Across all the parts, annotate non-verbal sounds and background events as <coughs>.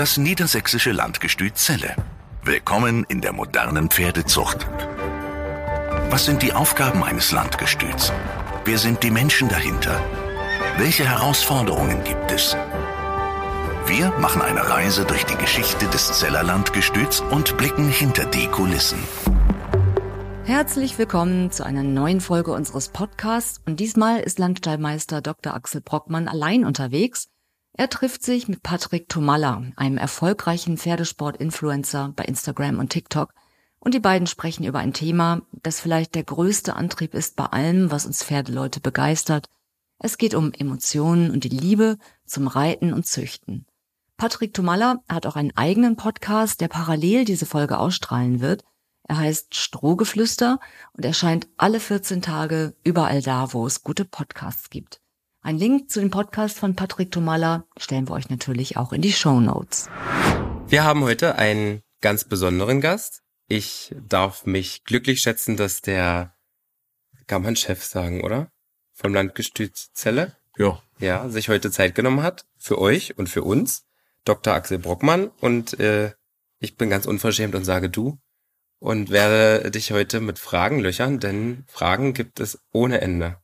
Das niedersächsische Landgestüt Celle. Willkommen in der modernen Pferdezucht. Was sind die Aufgaben eines Landgestüts? Wer sind die Menschen dahinter? Welche Herausforderungen gibt es? Wir machen eine Reise durch die Geschichte des Zeller Landgestüts und blicken hinter die Kulissen. Herzlich willkommen zu einer neuen Folge unseres Podcasts und diesmal ist Landstallmeister Dr. Axel Brockmann allein unterwegs. Er trifft sich mit Patrick Tomalla, einem erfolgreichen Pferdesport-Influencer bei Instagram und TikTok und die beiden sprechen über ein Thema, das vielleicht der größte Antrieb ist bei allem, was uns Pferdeleute begeistert. Es geht um Emotionen und die Liebe zum Reiten und Züchten. Patrick Tomalla hat auch einen eigenen Podcast, der parallel diese Folge ausstrahlen wird. Er heißt Strohgeflüster und erscheint alle 14 Tage überall da, wo es gute Podcasts gibt. Ein Link zu dem Podcast von Patrick Tomalla stellen wir euch natürlich auch in die Show Notes. Wir haben heute einen ganz besonderen Gast. Ich darf mich glücklich schätzen, dass der, kann man Chef sagen, oder? Vom Landgestüt Zelle? Ja. Ja, sich heute Zeit genommen hat. Für euch und für uns. Dr. Axel Brockmann. Und äh, ich bin ganz unverschämt und sage du. Und werde dich heute mit Fragen löchern, denn Fragen gibt es ohne Ende.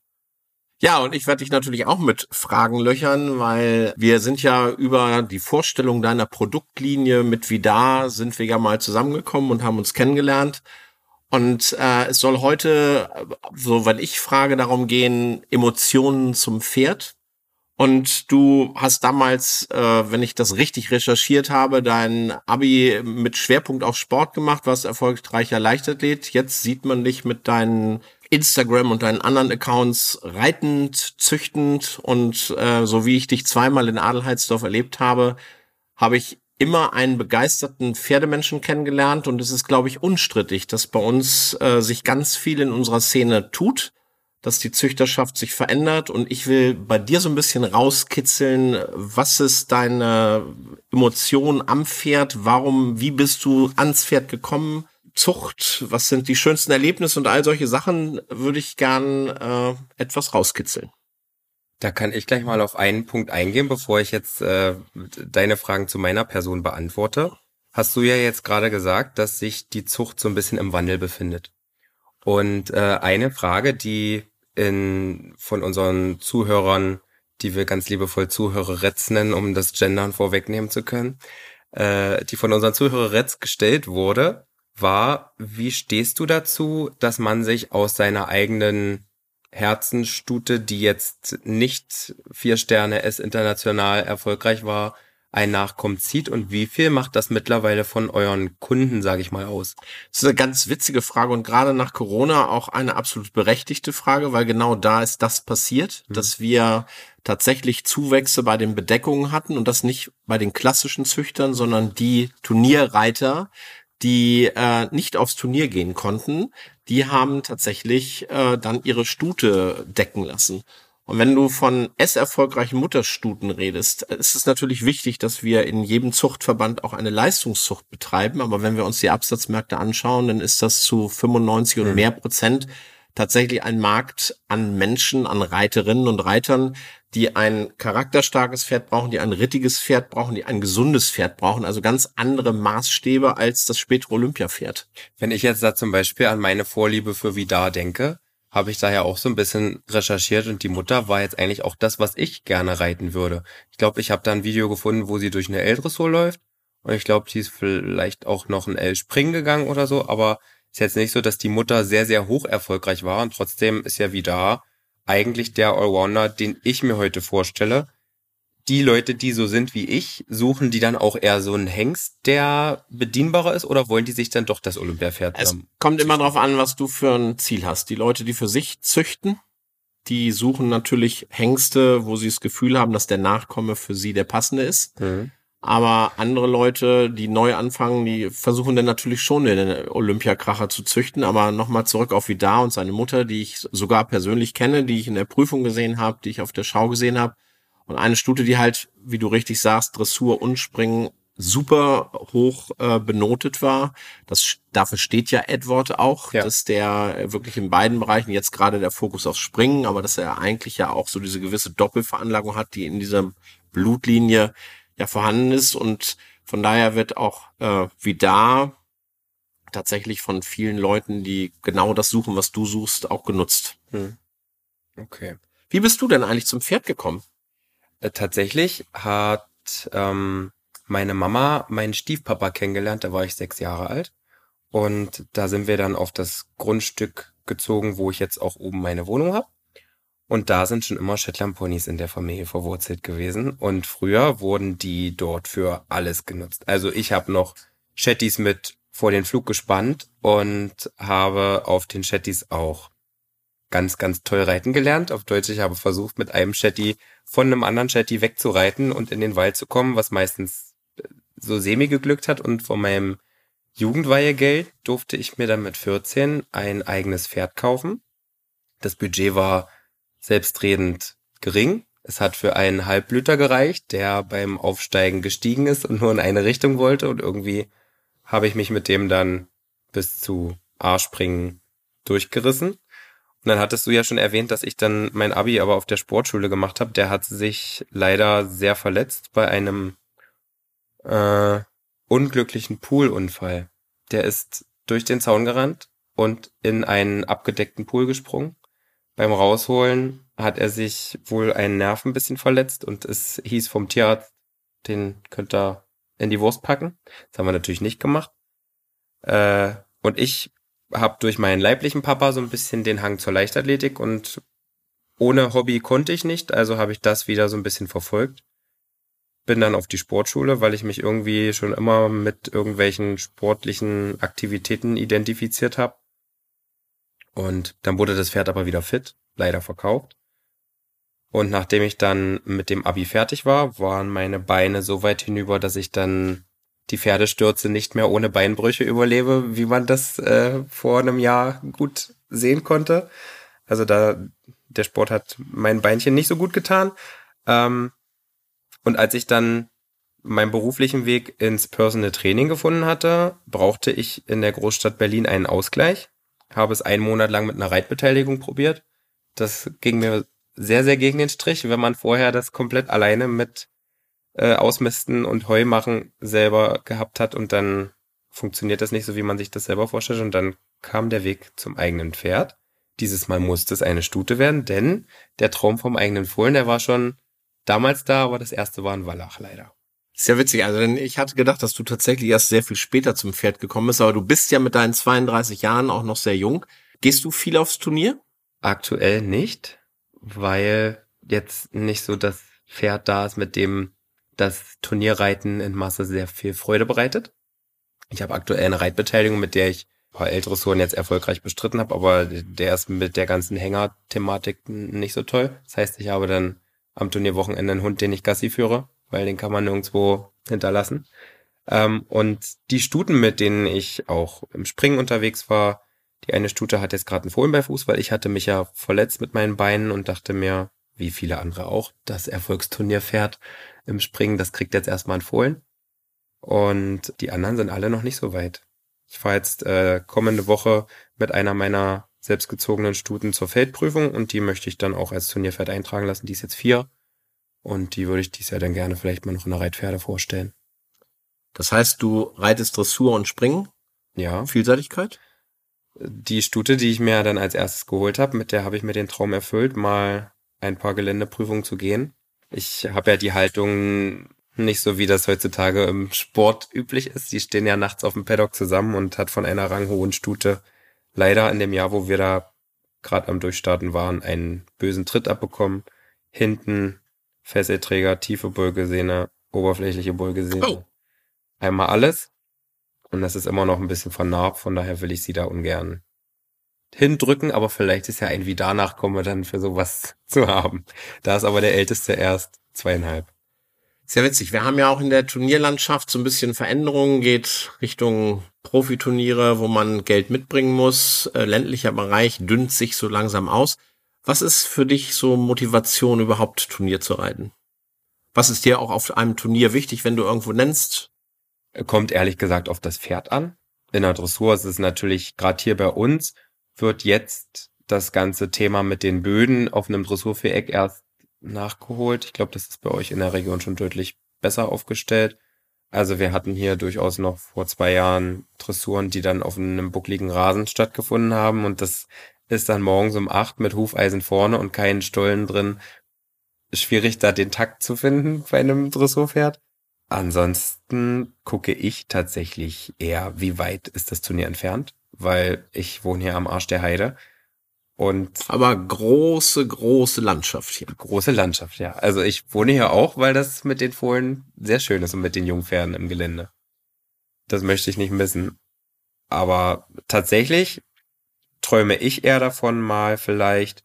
Ja, und ich werde dich natürlich auch mit Fragen löchern, weil wir sind ja über die Vorstellung deiner Produktlinie mit Vidar sind wir ja mal zusammengekommen und haben uns kennengelernt. Und äh, es soll heute, so wenn ich frage, darum gehen, Emotionen zum Pferd. Und du hast damals, äh, wenn ich das richtig recherchiert habe, dein Abi mit Schwerpunkt auf Sport gemacht, warst erfolgreicher Leichtathlet. Jetzt sieht man dich mit deinen Instagram und deinen anderen Accounts reitend, züchtend und äh, so wie ich dich zweimal in Adelheidsdorf erlebt habe, habe ich immer einen begeisterten Pferdemenschen kennengelernt und es ist, glaube ich, unstrittig, dass bei uns äh, sich ganz viel in unserer Szene tut, dass die Züchterschaft sich verändert und ich will bei dir so ein bisschen rauskitzeln, was ist deine Emotion am Pferd, warum, wie bist du ans Pferd gekommen? Zucht, was sind die schönsten Erlebnisse und all solche Sachen würde ich gern äh, etwas rauskitzeln. Da kann ich gleich mal auf einen Punkt eingehen, bevor ich jetzt äh, deine Fragen zu meiner Person beantworte. Hast du ja jetzt gerade gesagt, dass sich die Zucht so ein bisschen im Wandel befindet. Und äh, eine Frage, die in, von unseren Zuhörern, die wir ganz liebevoll Zuhörerretz nennen, um das Gendern vorwegnehmen zu können, äh, die von unseren Zuhörerretz gestellt wurde, war, wie stehst du dazu, dass man sich aus seiner eigenen Herzensstute, die jetzt nicht vier Sterne S international erfolgreich war, ein Nachkommen zieht und wie viel macht das mittlerweile von euren Kunden, sage ich mal, aus? Das ist eine ganz witzige Frage und gerade nach Corona auch eine absolut berechtigte Frage, weil genau da ist das passiert, mhm. dass wir tatsächlich Zuwächse bei den Bedeckungen hatten und das nicht bei den klassischen Züchtern, sondern die Turnierreiter, die äh, nicht aufs Turnier gehen konnten, die haben tatsächlich äh, dann ihre Stute decken lassen. Und wenn du von S-erfolgreichen Mutterstuten redest, ist es natürlich wichtig, dass wir in jedem Zuchtverband auch eine Leistungszucht betreiben. Aber wenn wir uns die Absatzmärkte anschauen, dann ist das zu 95 und mhm. mehr Prozent tatsächlich ein Markt an Menschen, an Reiterinnen und Reitern, die ein charakterstarkes Pferd brauchen, die ein rittiges Pferd brauchen, die ein gesundes Pferd brauchen, also ganz andere Maßstäbe als das spätere Olympiapferd. Wenn ich jetzt da zum Beispiel an meine Vorliebe für Vidar denke, habe ich daher auch so ein bisschen recherchiert und die Mutter war jetzt eigentlich auch das, was ich gerne reiten würde. Ich glaube, ich habe da ein Video gefunden, wo sie durch eine L-Dressur läuft und ich glaube, die ist vielleicht auch noch ein L-Springen gegangen oder so, aber ist jetzt nicht so, dass die Mutter sehr, sehr hoch erfolgreich war und trotzdem ist ja Vidar eigentlich der Allrounder, den ich mir heute vorstelle. Die Leute, die so sind wie ich, suchen die dann auch eher so einen Hengst, der bedienbarer ist, oder wollen die sich dann doch das Olympiapferd Es kommt immer darauf an, was du für ein Ziel hast. Die Leute, die für sich züchten, die suchen natürlich Hengste, wo sie das Gefühl haben, dass der Nachkomme für sie der passende ist. Mhm. Aber andere Leute, die neu anfangen, die versuchen dann natürlich schon den Olympiakracher zu züchten. Aber nochmal zurück auf Vidar und seine Mutter, die ich sogar persönlich kenne, die ich in der Prüfung gesehen habe, die ich auf der Schau gesehen habe. Und eine Stute, die halt, wie du richtig sagst, Dressur und Springen super hoch äh, benotet war. Das dafür steht ja Edward auch, ja. dass der wirklich in beiden Bereichen jetzt gerade der Fokus aufs Springen, aber dass er eigentlich ja auch so diese gewisse Doppelveranlagung hat, die in dieser Blutlinie ja vorhanden ist und Von daher wird auch äh, wie da tatsächlich von vielen Leuten, die genau das suchen, was du suchst, auch genutzt. Hm. Okay. Wie bist du denn eigentlich zum Pferd gekommen? Äh, tatsächlich hat ähm, meine Mama meinen Stiefpapa kennengelernt, da war ich sechs Jahre alt. Und da sind wir dann auf das Grundstück gezogen, wo ich jetzt auch oben meine Wohnung habe. Und da sind schon immer Shetland Ponys in der Familie verwurzelt gewesen. Und früher wurden die dort für alles genutzt. Also ich habe noch Shetties mit vor den Flug gespannt und habe auf den Shetties auch ganz, ganz toll reiten gelernt. Auf Deutsch, ich habe versucht, mit einem Shetty von einem anderen Shetty wegzureiten und in den Wald zu kommen, was meistens so semi geglückt hat. Und von meinem Jugendweihegeld durfte ich mir dann mit 14 ein eigenes Pferd kaufen. Das Budget war selbstredend gering. Es hat für einen Halbblüter gereicht, der beim Aufsteigen gestiegen ist und nur in eine Richtung wollte und irgendwie habe ich mich mit dem dann bis zu A-Springen durchgerissen. Und dann hattest du ja schon erwähnt, dass ich dann mein Abi aber auf der Sportschule gemacht habe. Der hat sich leider sehr verletzt bei einem äh, unglücklichen Poolunfall. Der ist durch den Zaun gerannt und in einen abgedeckten Pool gesprungen beim Rausholen hat er sich wohl einen Nerv ein bisschen verletzt und es hieß vom Tierarzt, den könnt ihr in die Wurst packen. Das haben wir natürlich nicht gemacht. Äh, und ich habe durch meinen leiblichen Papa so ein bisschen den Hang zur Leichtathletik und ohne Hobby konnte ich nicht, also habe ich das wieder so ein bisschen verfolgt. Bin dann auf die Sportschule, weil ich mich irgendwie schon immer mit irgendwelchen sportlichen Aktivitäten identifiziert habe. Und dann wurde das Pferd aber wieder fit, leider verkauft. Und nachdem ich dann mit dem Abi fertig war, waren meine Beine so weit hinüber, dass ich dann die Pferdestürze nicht mehr ohne Beinbrüche überlebe, wie man das äh, vor einem Jahr gut sehen konnte. Also da der Sport hat mein Beinchen nicht so gut getan. Ähm, und als ich dann meinen beruflichen Weg ins Personal Training gefunden hatte, brauchte ich in der Großstadt Berlin einen Ausgleich habe es einen Monat lang mit einer Reitbeteiligung probiert. Das ging mir sehr, sehr gegen den Strich, wenn man vorher das komplett alleine mit äh, Ausmisten und Heu machen selber gehabt hat und dann funktioniert das nicht so, wie man sich das selber vorstellt und dann kam der Weg zum eigenen Pferd. Dieses Mal musste es eine Stute werden, denn der Traum vom eigenen Fohlen, der war schon damals da, aber das erste war ein Wallach leider. Sehr witzig. Also denn ich hatte gedacht, dass du tatsächlich erst sehr viel später zum Pferd gekommen bist, aber du bist ja mit deinen 32 Jahren auch noch sehr jung. Gehst du viel aufs Turnier? Aktuell nicht, weil jetzt nicht so das Pferd da ist, mit dem das Turnierreiten in Masse sehr viel Freude bereitet. Ich habe aktuell eine Reitbeteiligung, mit der ich ein paar ältere Touren jetzt erfolgreich bestritten habe, aber der ist mit der ganzen Hänger-Thematik nicht so toll. Das heißt, ich habe dann am Turnierwochenende einen Hund, den ich Gassi führe weil den kann man nirgendwo hinterlassen. Ähm, und die Stuten, mit denen ich auch im Springen unterwegs war, die eine Stute hat jetzt gerade einen Fohlen bei Fuß, weil ich hatte mich ja verletzt mit meinen Beinen und dachte mir, wie viele andere auch, das Erfolgsturnier fährt im Springen, das kriegt jetzt erstmal ein Fohlen. Und die anderen sind alle noch nicht so weit. Ich fahre jetzt äh, kommende Woche mit einer meiner selbstgezogenen Stuten zur Feldprüfung und die möchte ich dann auch als Turnierpferd eintragen lassen. Die ist jetzt vier und die würde ich dies ja dann gerne vielleicht mal noch in der Reitpferde vorstellen. Das heißt, du reitest Dressur und Springen? Ja. Vielseitigkeit? Die Stute, die ich mir dann als erstes geholt habe, mit der habe ich mir den Traum erfüllt, mal ein paar Geländeprüfungen zu gehen. Ich habe ja die Haltung nicht so, wie das heutzutage im Sport üblich ist. Die stehen ja nachts auf dem Paddock zusammen und hat von einer ranghohen Stute leider in dem Jahr, wo wir da gerade am Durchstarten waren, einen bösen Tritt abbekommen. Hinten Fesselträger, tiefe Beugesehne, oberflächliche Beugesehne. Oh. Einmal alles. Und das ist immer noch ein bisschen vernarbt, von daher will ich sie da ungern hindrücken, aber vielleicht ist ja ein wie danach komme dann für sowas <laughs> zu haben. Da ist aber der Älteste erst zweieinhalb. Sehr witzig. Wir haben ja auch in der Turnierlandschaft so ein bisschen Veränderungen, geht Richtung Profiturniere, wo man Geld mitbringen muss. Äh, ländlicher Bereich dünnt sich so langsam aus. Was ist für dich so Motivation, überhaupt Turnier zu reiten? Was ist dir auch auf einem Turnier wichtig, wenn du irgendwo nennst? Kommt ehrlich gesagt auf das Pferd an. In der Dressur ist es natürlich, gerade hier bei uns, wird jetzt das ganze Thema mit den Böden auf einem Dressurviereck erst nachgeholt. Ich glaube, das ist bei euch in der Region schon deutlich besser aufgestellt. Also wir hatten hier durchaus noch vor zwei Jahren Dressuren, die dann auf einem buckligen Rasen stattgefunden haben und das ist dann morgens um acht mit Hufeisen vorne und keinen Stollen drin. Schwierig da den Takt zu finden bei einem Dressurpferd. Ansonsten gucke ich tatsächlich eher, wie weit ist das Turnier entfernt, weil ich wohne hier am Arsch der Heide. Und Aber große, große Landschaft hier. große Landschaft, ja. Also ich wohne hier auch, weil das mit den Fohlen sehr schön ist und mit den Jungpferden im Gelände. Das möchte ich nicht missen. Aber tatsächlich träume ich eher davon, mal vielleicht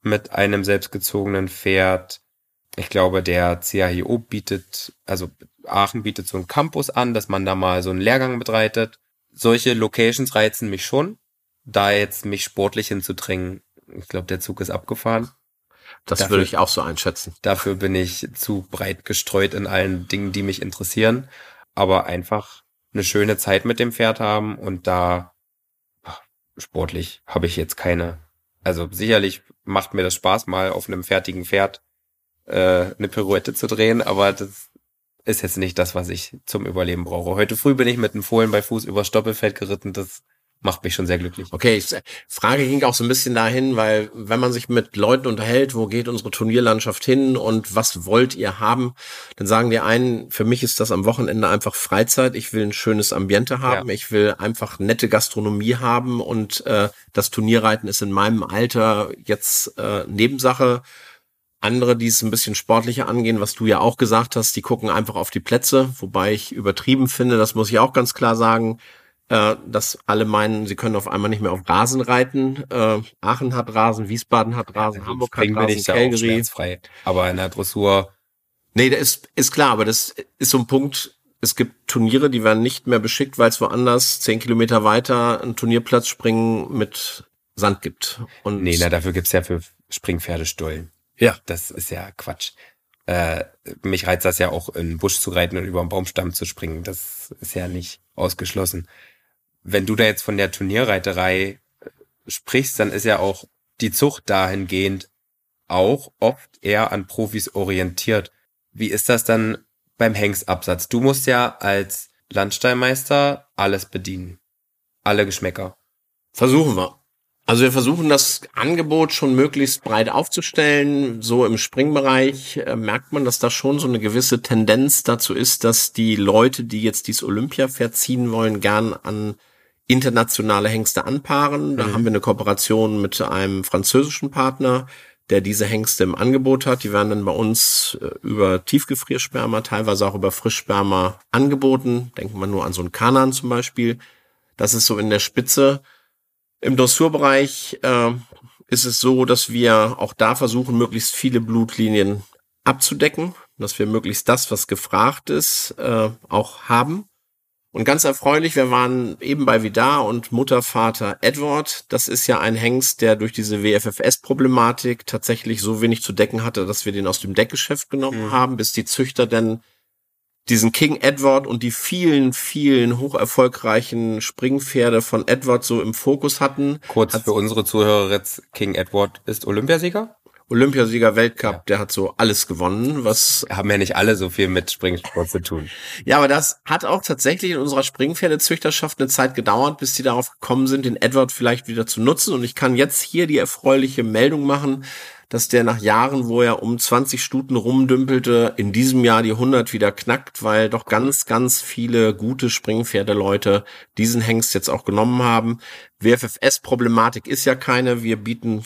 mit einem selbstgezogenen Pferd. Ich glaube, der CAHO bietet, also Aachen bietet so einen Campus an, dass man da mal so einen Lehrgang betreitet. Solche Locations reizen mich schon. Da jetzt mich sportlich hinzudrängen, ich glaube, der Zug ist abgefahren. Das Dafür- würde ich auch so einschätzen. Dafür bin ich zu breit gestreut in allen Dingen, die mich interessieren. Aber einfach eine schöne Zeit mit dem Pferd haben und da sportlich habe ich jetzt keine. Also sicherlich macht mir das Spaß, mal auf einem fertigen Pferd äh, eine Pirouette zu drehen, aber das ist jetzt nicht das, was ich zum Überleben brauche. Heute früh bin ich mit einem Fohlen bei Fuß über Stoppelfeld geritten. Das macht mich schon sehr glücklich. Okay, ich, Frage ging auch so ein bisschen dahin, weil wenn man sich mit Leuten unterhält, wo geht unsere Turnierlandschaft hin und was wollt ihr haben, dann sagen die einen, für mich ist das am Wochenende einfach Freizeit. Ich will ein schönes Ambiente haben, ich will einfach nette Gastronomie haben und äh, das Turnierreiten ist in meinem Alter jetzt äh, Nebensache. Andere, die es ein bisschen sportlicher angehen, was du ja auch gesagt hast, die gucken einfach auf die Plätze, wobei ich übertrieben finde, das muss ich auch ganz klar sagen, äh, dass alle meinen, sie können auf einmal nicht mehr auf Rasen reiten. Äh, Aachen hat Rasen, Wiesbaden hat Rasen, Hamburg hat Springen bin Rasen, ich Calgary. Aber in der Dressur Nee, das ist, ist klar, aber das ist so ein Punkt, es gibt Turniere, die werden nicht mehr beschickt, weil es woanders zehn Kilometer weiter einen Turnierplatz springen mit Sand gibt. Und Nee, na, dafür gibt's ja für Springpferde Stollen. ja, Das ist ja Quatsch. Äh, mich reizt das ja auch, in den Busch zu reiten und über einen Baumstamm zu springen. Das ist ja nicht ausgeschlossen. Wenn du da jetzt von der Turnierreiterei äh, sprichst, dann ist ja auch die Zucht dahingehend auch oft eher an Profis orientiert. Wie ist das dann beim Hengstabsatz? Du musst ja als Landstallmeister alles bedienen. Alle Geschmäcker. Versuchen wir. Also wir versuchen das Angebot schon möglichst breit aufzustellen. So im Springbereich äh, merkt man, dass da schon so eine gewisse Tendenz dazu ist, dass die Leute, die jetzt dieses Olympia-Pferd ziehen wollen, gern an internationale Hengste anpaaren. Da Mhm. haben wir eine Kooperation mit einem französischen Partner, der diese Hengste im Angebot hat. Die werden dann bei uns äh, über Tiefgefriersperma, teilweise auch über Frischsperma angeboten. Denken wir nur an so einen Kanan zum Beispiel. Das ist so in der Spitze. Im Dressurbereich äh, ist es so, dass wir auch da versuchen, möglichst viele Blutlinien abzudecken, dass wir möglichst das, was gefragt ist, äh, auch haben. Und ganz erfreulich, wir waren eben bei Vidar und Mutter, Vater Edward. Das ist ja ein Hengst, der durch diese WFFS-Problematik tatsächlich so wenig zu decken hatte, dass wir den aus dem Deckgeschäft genommen Mhm. haben, bis die Züchter denn diesen King Edward und die vielen, vielen hocherfolgreichen Springpferde von Edward so im Fokus hatten. Kurz Hat's- für unsere Zuhörer jetzt, King Edward ist Olympiasieger. Olympiasieger Weltcup, der hat so alles gewonnen, was Haben ja nicht alle so viel mit Springsport zu tun. Ja, aber das hat auch tatsächlich in unserer Springpferdezüchterschaft eine Zeit gedauert, bis die darauf gekommen sind, den Edward vielleicht wieder zu nutzen. Und ich kann jetzt hier die erfreuliche Meldung machen, dass der nach Jahren, wo er um 20 Stuten rumdümpelte, in diesem Jahr die 100 wieder knackt, weil doch ganz, ganz viele gute Springpferdeleute diesen Hengst jetzt auch genommen haben. WFFS-Problematik ist ja keine. Wir bieten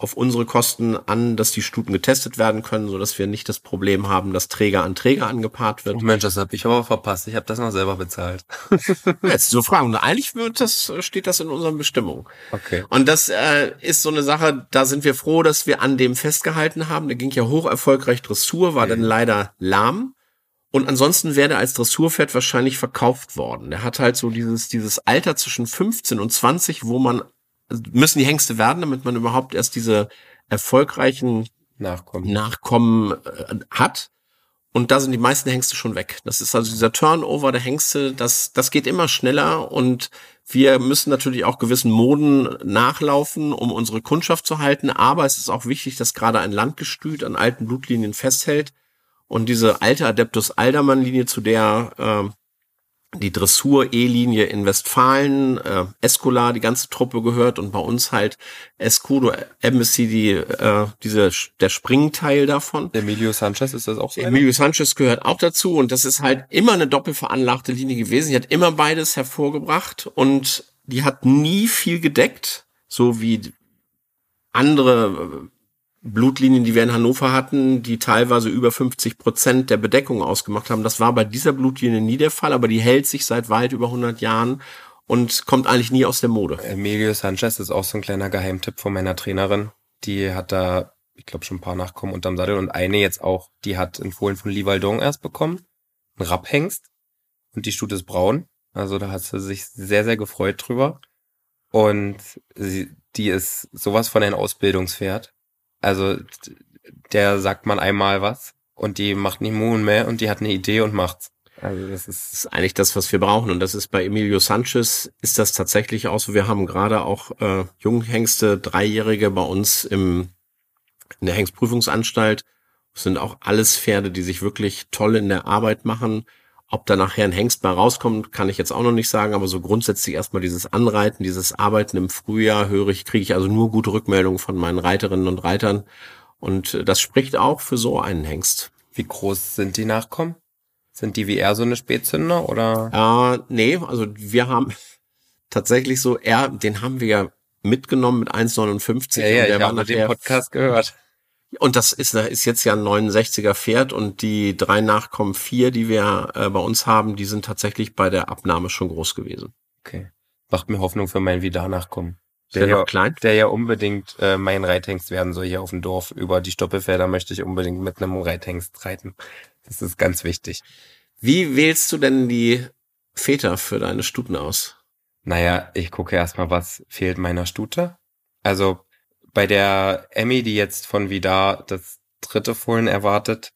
auf unsere Kosten an, dass die Stuten getestet werden können, so dass wir nicht das Problem haben, dass Träger an Träger angepaart wird. Oh Mensch, das habe ich aber verpasst. Ich habe das noch selber bezahlt. <laughs> Jetzt so fragen. Eigentlich wird das, steht das in unseren Bestimmungen. Okay. Und das äh, ist so eine Sache, da sind wir froh, dass wir an dem festgehalten haben. Der ging ja hoch erfolgreich Dressur, war dann leider lahm. Und ansonsten wäre er als Dressurpferd wahrscheinlich verkauft worden. Der hat halt so dieses, dieses Alter zwischen 15 und 20, wo man, müssen die Hengste werden, damit man überhaupt erst diese erfolgreichen Nachkommen. Nachkommen äh, hat. Und da sind die meisten Hengste schon weg. Das ist also dieser Turnover der Hengste, das, das geht immer schneller und wir müssen natürlich auch gewissen Moden nachlaufen, um unsere Kundschaft zu halten. Aber es ist auch wichtig, dass gerade ein Landgestüt an alten Blutlinien festhält. Und diese alte Adeptus Aldermann-Linie, zu der äh, die Dressur-E-Linie in Westfalen, äh, Escola, die ganze Truppe gehört und bei uns halt Escudo Embassy, die, äh, diese, der Springteil davon. Emilio Sanchez, ist das auch so? Emilio Sanchez gehört auch dazu und das ist halt immer eine doppelveranlagte Linie gewesen. Die hat immer beides hervorgebracht und die hat nie viel gedeckt, so wie andere Blutlinien, die wir in Hannover hatten, die teilweise über 50 Prozent der Bedeckung ausgemacht haben. Das war bei dieser Blutlinie nie der Fall, aber die hält sich seit weit über 100 Jahren und kommt eigentlich nie aus der Mode. Emilio Sanchez ist auch so ein kleiner Geheimtipp von meiner Trainerin. Die hat da, ich glaube, schon ein paar Nachkommen unterm Sattel und eine jetzt auch, die hat in Fohlen von Livaldon erst bekommen. Ein Rapphengst. Und die Stute ist braun. Also da hat sie sich sehr, sehr gefreut drüber. Und sie, die ist sowas von ein Ausbildungspferd. Also der sagt man einmal was und die macht nicht Moon mehr und die hat eine Idee und macht's. Also das ist, das ist eigentlich das, was wir brauchen. Und das ist bei Emilio Sanchez ist das tatsächlich auch so. Wir haben gerade auch äh, Junghengste, Dreijährige bei uns im, in der Hengstprüfungsanstalt. Das sind auch alles Pferde, die sich wirklich toll in der Arbeit machen. Ob da nachher ein Hengst bei rauskommt, kann ich jetzt auch noch nicht sagen, aber so grundsätzlich erstmal dieses Anreiten, dieses Arbeiten im Frühjahr höre ich, kriege ich also nur gute Rückmeldungen von meinen Reiterinnen und Reitern. Und das spricht auch für so einen Hengst. Wie groß sind die Nachkommen? Sind die wie er so eine Spätzünder oder? Äh, nee, also wir haben <laughs> tatsächlich so, er, den haben wir ja mitgenommen mit 1,59. Ja, ja, der ich habe den Podcast gehört. Und das ist, ist jetzt ja ein 69er Pferd und die drei Nachkommen vier, die wir äh, bei uns haben, die sind tatsächlich bei der Abnahme schon groß gewesen. Okay. Macht mir Hoffnung für meinen Vidar-Nachkommen. Der, der ja, klein? Der ja unbedingt äh, mein Reithengst werden soll hier auf dem Dorf. Über die Stoppelfelder möchte ich unbedingt mit einem Reithengst reiten. Das ist ganz wichtig. Wie wählst du denn die Väter für deine Stuten aus? Naja, ich gucke erstmal, was fehlt meiner Stute. Also bei der Emmy, die jetzt von Vidar das dritte Fohlen erwartet,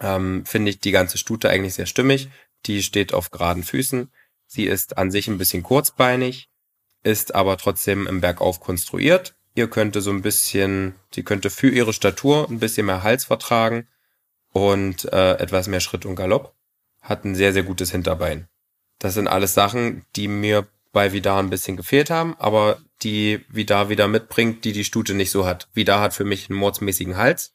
ähm, finde ich die ganze Stute eigentlich sehr stimmig. Die steht auf geraden Füßen. Sie ist an sich ein bisschen kurzbeinig, ist aber trotzdem im Bergauf konstruiert. Ihr könnte so ein bisschen, sie könnte für ihre Statur ein bisschen mehr Hals vertragen und äh, etwas mehr Schritt und Galopp. Hat ein sehr, sehr gutes Hinterbein. Das sind alles Sachen, die mir bei Vidar ein bisschen gefehlt haben, aber die Vidar wieder mitbringt, die die Stute nicht so hat. Vidar hat für mich einen mordsmäßigen Hals.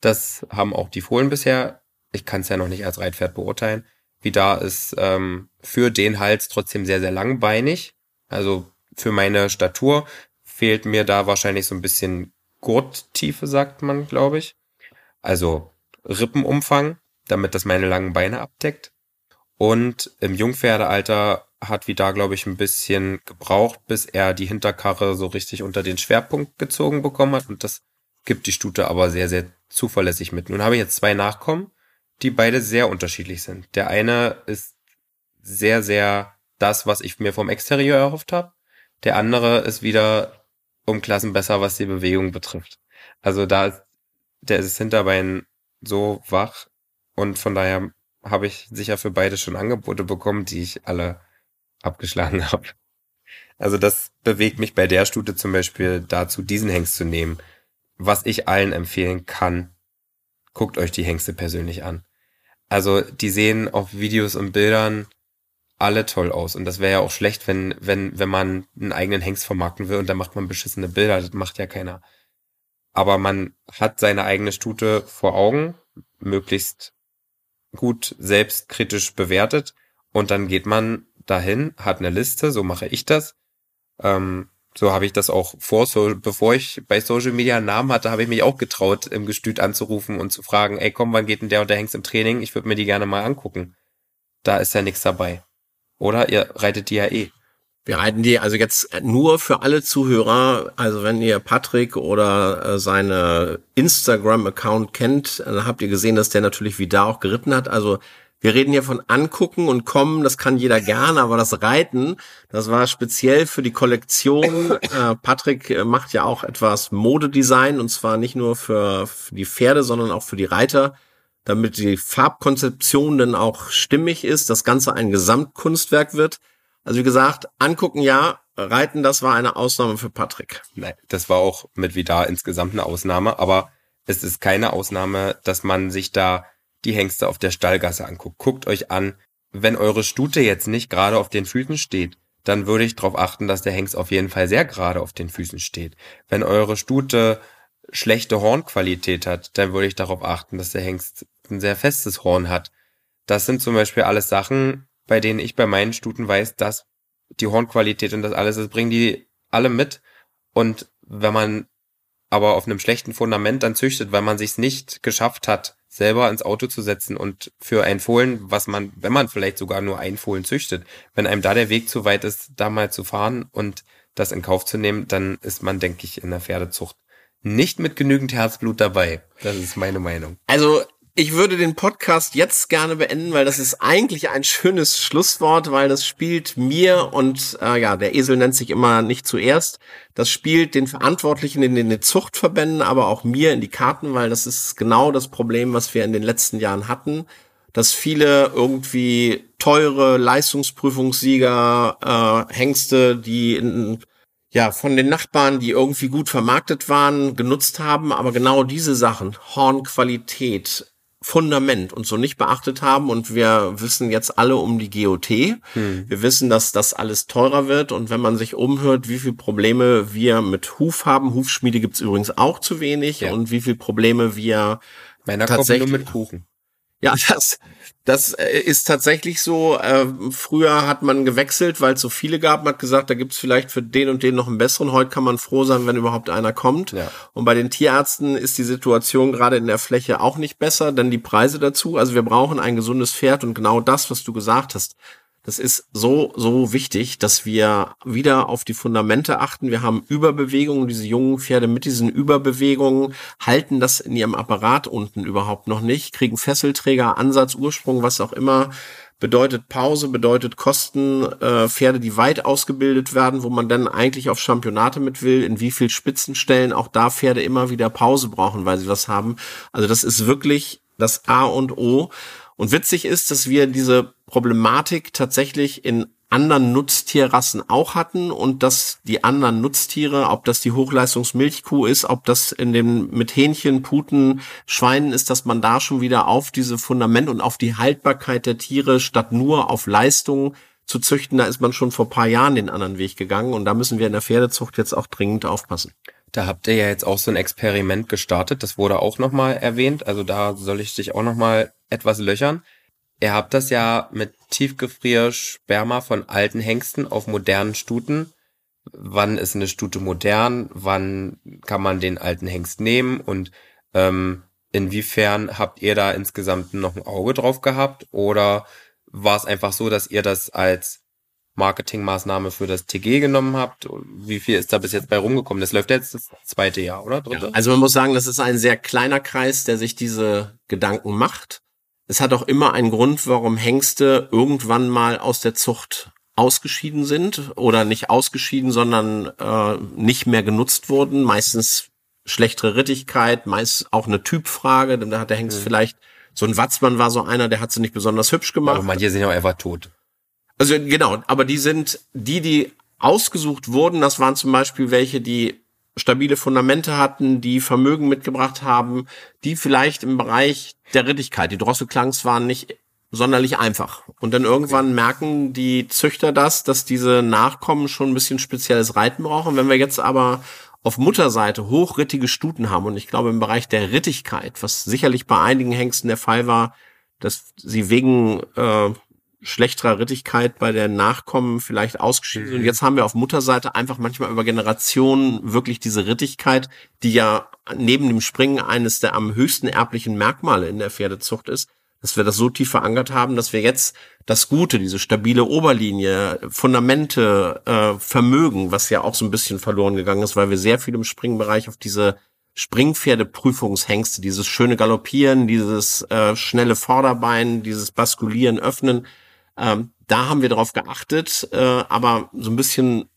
Das haben auch die Fohlen bisher. Ich kann es ja noch nicht als Reitpferd beurteilen. Vidar ist ähm, für den Hals trotzdem sehr, sehr langbeinig. Also für meine Statur fehlt mir da wahrscheinlich so ein bisschen Gurttiefe, sagt man, glaube ich. Also Rippenumfang, damit das meine langen Beine abdeckt. Und im Jungpferdealter hat Vidar, glaube ich, ein bisschen gebraucht, bis er die Hinterkarre so richtig unter den Schwerpunkt gezogen bekommen hat. Und das gibt die Stute aber sehr, sehr zuverlässig mit. Nun habe ich jetzt zwei Nachkommen, die beide sehr unterschiedlich sind. Der eine ist sehr, sehr das, was ich mir vom Exterieur erhofft habe. Der andere ist wieder um Klassen besser, was die Bewegung betrifft. Also da ist, der ist das Hinterbein so wach und von daher habe ich sicher für beide schon Angebote bekommen, die ich alle abgeschlagen <laughs> habe. Also das bewegt mich bei der Stute zum Beispiel dazu, diesen Hengst zu nehmen. Was ich allen empfehlen kann, guckt euch die Hengste persönlich an. Also die sehen auf Videos und Bildern alle toll aus. Und das wäre ja auch schlecht, wenn, wenn, wenn man einen eigenen Hengst vermarkten will und dann macht man beschissene Bilder. Das macht ja keiner. Aber man hat seine eigene Stute vor Augen, möglichst gut selbstkritisch bewertet. Und dann geht man dahin, hat eine Liste, so mache ich das. Ähm, so habe ich das auch vor, so, bevor ich bei Social Media einen Namen hatte, habe ich mich auch getraut, im Gestüt anzurufen und zu fragen, ey komm, wann geht denn der und der Hengst im Training? Ich würde mir die gerne mal angucken. Da ist ja nichts dabei. Oder ihr reitet die ja eh. Wir reiten die also jetzt nur für alle Zuhörer. Also wenn ihr Patrick oder äh, seine Instagram-Account kennt, dann habt ihr gesehen, dass der natürlich wie da auch geritten hat. Also wir reden hier von angucken und kommen, das kann jeder gerne, aber das Reiten, das war speziell für die Kollektion. <coughs> Äh, Patrick äh, macht ja auch etwas Modedesign und zwar nicht nur für, für die Pferde, sondern auch für die Reiter, damit die Farbkonzeption dann auch stimmig ist, das Ganze ein Gesamtkunstwerk wird. Also wie gesagt, angucken ja, reiten, das war eine Ausnahme für Patrick. Nein, das war auch mit Vidar insgesamt eine Ausnahme, aber es ist keine Ausnahme, dass man sich da die Hengste auf der Stallgasse anguckt. Guckt euch an, wenn eure Stute jetzt nicht gerade auf den Füßen steht, dann würde ich darauf achten, dass der Hengst auf jeden Fall sehr gerade auf den Füßen steht. Wenn eure Stute schlechte Hornqualität hat, dann würde ich darauf achten, dass der Hengst ein sehr festes Horn hat. Das sind zum Beispiel alles Sachen, bei denen ich bei meinen Stuten weiß, dass die Hornqualität und das alles, das bringen die alle mit. Und wenn man aber auf einem schlechten Fundament dann züchtet, weil man sich's nicht geschafft hat, selber ins Auto zu setzen und für ein Fohlen, was man, wenn man vielleicht sogar nur ein Fohlen züchtet, wenn einem da der Weg zu weit ist, da mal zu fahren und das in Kauf zu nehmen, dann ist man, denke ich, in der Pferdezucht nicht mit genügend Herzblut dabei. Das ist meine Meinung. Also ich würde den Podcast jetzt gerne beenden, weil das ist eigentlich ein schönes Schlusswort, weil das spielt mir und äh, ja, der Esel nennt sich immer nicht zuerst. Das spielt den Verantwortlichen in den Zuchtverbänden, aber auch mir in die Karten, weil das ist genau das Problem, was wir in den letzten Jahren hatten, dass viele irgendwie teure Leistungsprüfungssieger, äh, Hengste, die in ja, von den Nachbarn, die irgendwie gut vermarktet waren, genutzt haben, aber genau diese Sachen, Hornqualität, Fundament und so nicht beachtet haben und wir wissen jetzt alle um die GOT. Hm. Wir wissen, dass das alles teurer wird und wenn man sich umhört, wie viel Probleme wir mit Huf haben, Hufschmiede gibt's übrigens auch zu wenig ja. und wie viel Probleme wir Meiner tatsächlich nur mit Kuchen. Ja, <laughs> das, das äh, ist tatsächlich so. Äh, früher hat man gewechselt, weil es so viele gab. Man hat gesagt, da gibt's vielleicht für den und den noch einen besseren. Heute kann man froh sein, wenn überhaupt einer kommt. Ja. Und bei den Tierärzten ist die Situation gerade in der Fläche auch nicht besser, denn die Preise dazu. Also wir brauchen ein gesundes Pferd und genau das, was du gesagt hast. Das ist so, so wichtig, dass wir wieder auf die Fundamente achten. Wir haben Überbewegungen. Diese jungen Pferde mit diesen Überbewegungen halten das in ihrem Apparat unten überhaupt noch nicht, kriegen Fesselträger, Ansatz, Ursprung, was auch immer. Bedeutet Pause, bedeutet Kosten, äh, Pferde, die weit ausgebildet werden, wo man dann eigentlich auf Championate mit will, in wie viel Spitzenstellen auch da Pferde immer wieder Pause brauchen, weil sie was haben. Also das ist wirklich das A und O. Und witzig ist, dass wir diese Problematik tatsächlich in anderen Nutztierrassen auch hatten und dass die anderen Nutztiere, ob das die Hochleistungsmilchkuh ist, ob das in dem mit Hähnchen, Puten, Schweinen ist, dass man da schon wieder auf diese Fundament und auf die Haltbarkeit der Tiere statt nur auf Leistung zu züchten, da ist man schon vor paar Jahren den anderen Weg gegangen und da müssen wir in der Pferdezucht jetzt auch dringend aufpassen. Da habt ihr ja jetzt auch so ein Experiment gestartet, das wurde auch nochmal erwähnt, also da soll ich dich auch nochmal etwas löchern. Ihr habt das ja mit Tiefgefriersperma von alten Hengsten auf modernen Stuten. Wann ist eine Stute modern? Wann kann man den alten Hengst nehmen? Und ähm, inwiefern habt ihr da insgesamt noch ein Auge drauf gehabt? Oder war es einfach so, dass ihr das als Marketingmaßnahme für das TG genommen habt? Wie viel ist da bis jetzt bei rumgekommen? Das läuft jetzt das zweite Jahr, oder? Dritte? Ja, also man muss sagen, das ist ein sehr kleiner Kreis, der sich diese Gedanken macht. Es hat auch immer einen Grund, warum Hengste irgendwann mal aus der Zucht ausgeschieden sind oder nicht ausgeschieden, sondern äh, nicht mehr genutzt wurden. Meistens schlechtere Rittigkeit, meist auch eine Typfrage, denn da hat der Hengst mhm. vielleicht so ein Watzmann war so einer, der hat sie nicht besonders hübsch gemacht. Aber manche sind ja auch einfach tot. Also genau, aber die sind die, die ausgesucht wurden. Das waren zum Beispiel welche, die stabile Fundamente hatten, die Vermögen mitgebracht haben, die vielleicht im Bereich der Rittigkeit, die Drosselklangs waren nicht sonderlich einfach. Und dann irgendwann merken die Züchter das, dass diese Nachkommen schon ein bisschen spezielles Reiten brauchen. Wenn wir jetzt aber auf Mutterseite hochrittige Stuten haben und ich glaube im Bereich der Rittigkeit, was sicherlich bei einigen Hengsten der Fall war, dass sie wegen äh, schlechterer Rittigkeit bei der Nachkommen vielleicht ausgeschieden. Und mhm. jetzt haben wir auf Mutterseite einfach manchmal über Generationen wirklich diese Rittigkeit, die ja neben dem Springen eines der am höchsten erblichen Merkmale in der Pferdezucht ist, dass wir das so tief verankert haben, dass wir jetzt das Gute, diese stabile Oberlinie, Fundamente, äh, Vermögen, was ja auch so ein bisschen verloren gegangen ist, weil wir sehr viel im Springbereich auf diese Springpferdeprüfungshengste, dieses schöne Galoppieren, dieses äh, schnelle Vorderbein, dieses Baskulieren, Öffnen, ähm, da haben wir darauf geachtet, äh, aber so ein bisschen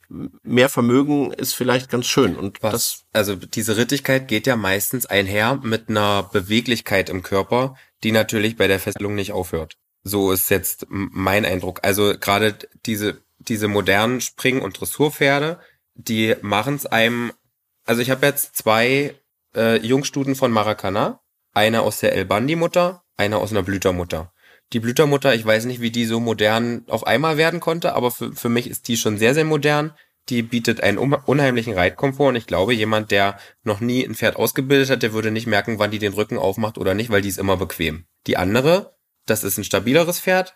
mehr Vermögen ist vielleicht ganz schön. Und Was, das also diese Rittigkeit geht ja meistens einher mit einer Beweglichkeit im Körper, die natürlich bei der Fesselung nicht aufhört. So ist jetzt mein Eindruck. Also gerade diese diese modernen Spring- und Dressurpferde, die machen es einem. Also ich habe jetzt zwei äh, Jungstuten von Maracana, eine aus der El Bandi Mutter, eine aus einer Blütermutter. Die Blütermutter, ich weiß nicht, wie die so modern auf einmal werden konnte, aber für, für mich ist die schon sehr, sehr modern. Die bietet einen unheimlichen Reitkomfort und ich glaube, jemand, der noch nie ein Pferd ausgebildet hat, der würde nicht merken, wann die den Rücken aufmacht oder nicht, weil die ist immer bequem. Die andere, das ist ein stabileres Pferd,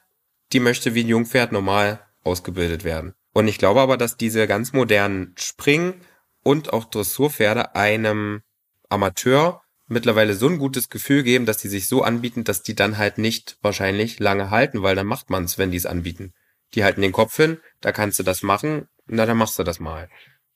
die möchte wie ein Jungpferd normal ausgebildet werden. Und ich glaube aber, dass diese ganz modernen Springen und auch Dressurpferde einem Amateur mittlerweile so ein gutes Gefühl geben, dass die sich so anbieten, dass die dann halt nicht wahrscheinlich lange halten, weil dann macht man's, wenn die es anbieten. Die halten den Kopf hin, da kannst du das machen, na dann machst du das mal.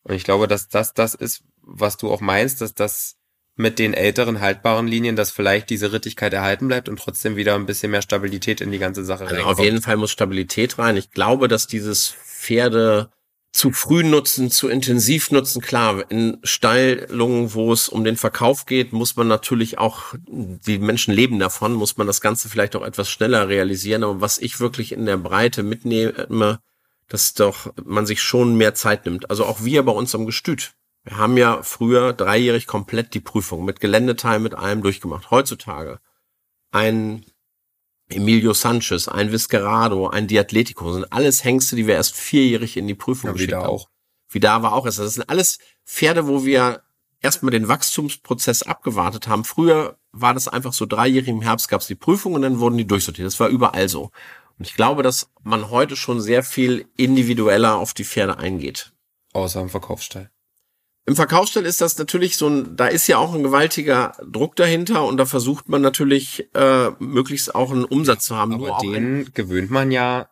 Und ich glaube, dass das das ist, was du auch meinst, dass das mit den älteren haltbaren Linien, dass vielleicht diese Rittigkeit erhalten bleibt und trotzdem wieder ein bisschen mehr Stabilität in die ganze Sache also Auf jeden Fall muss Stabilität rein. Ich glaube, dass dieses Pferde zu früh nutzen, zu intensiv nutzen. Klar, in Stallungen, wo es um den Verkauf geht, muss man natürlich auch, die Menschen leben davon, muss man das Ganze vielleicht auch etwas schneller realisieren. Aber was ich wirklich in der Breite mitnehme, dass doch man sich schon mehr Zeit nimmt. Also auch wir bei uns am Gestüt. Wir haben ja früher dreijährig komplett die Prüfung mit Geländeteil, mit allem durchgemacht. Heutzutage ein Emilio Sanchez, ein Viscerado, ein Diatletico sind alles Hengste, die wir erst vierjährig in die Prüfung ja, geschickt haben. auch. Wieder war auch erst. Das sind alles Pferde, wo wir erstmal den Wachstumsprozess abgewartet haben. Früher war das einfach so dreijährig im Herbst gab es die Prüfung und dann wurden die durchsortiert. Das war überall so. Und ich glaube, dass man heute schon sehr viel individueller auf die Pferde eingeht. Außer im Verkaufsstall. Im Verkaufsstall ist das natürlich so ein, da ist ja auch ein gewaltiger Druck dahinter und da versucht man natürlich äh, möglichst auch einen Umsatz zu haben. Aber den gewöhnt man ja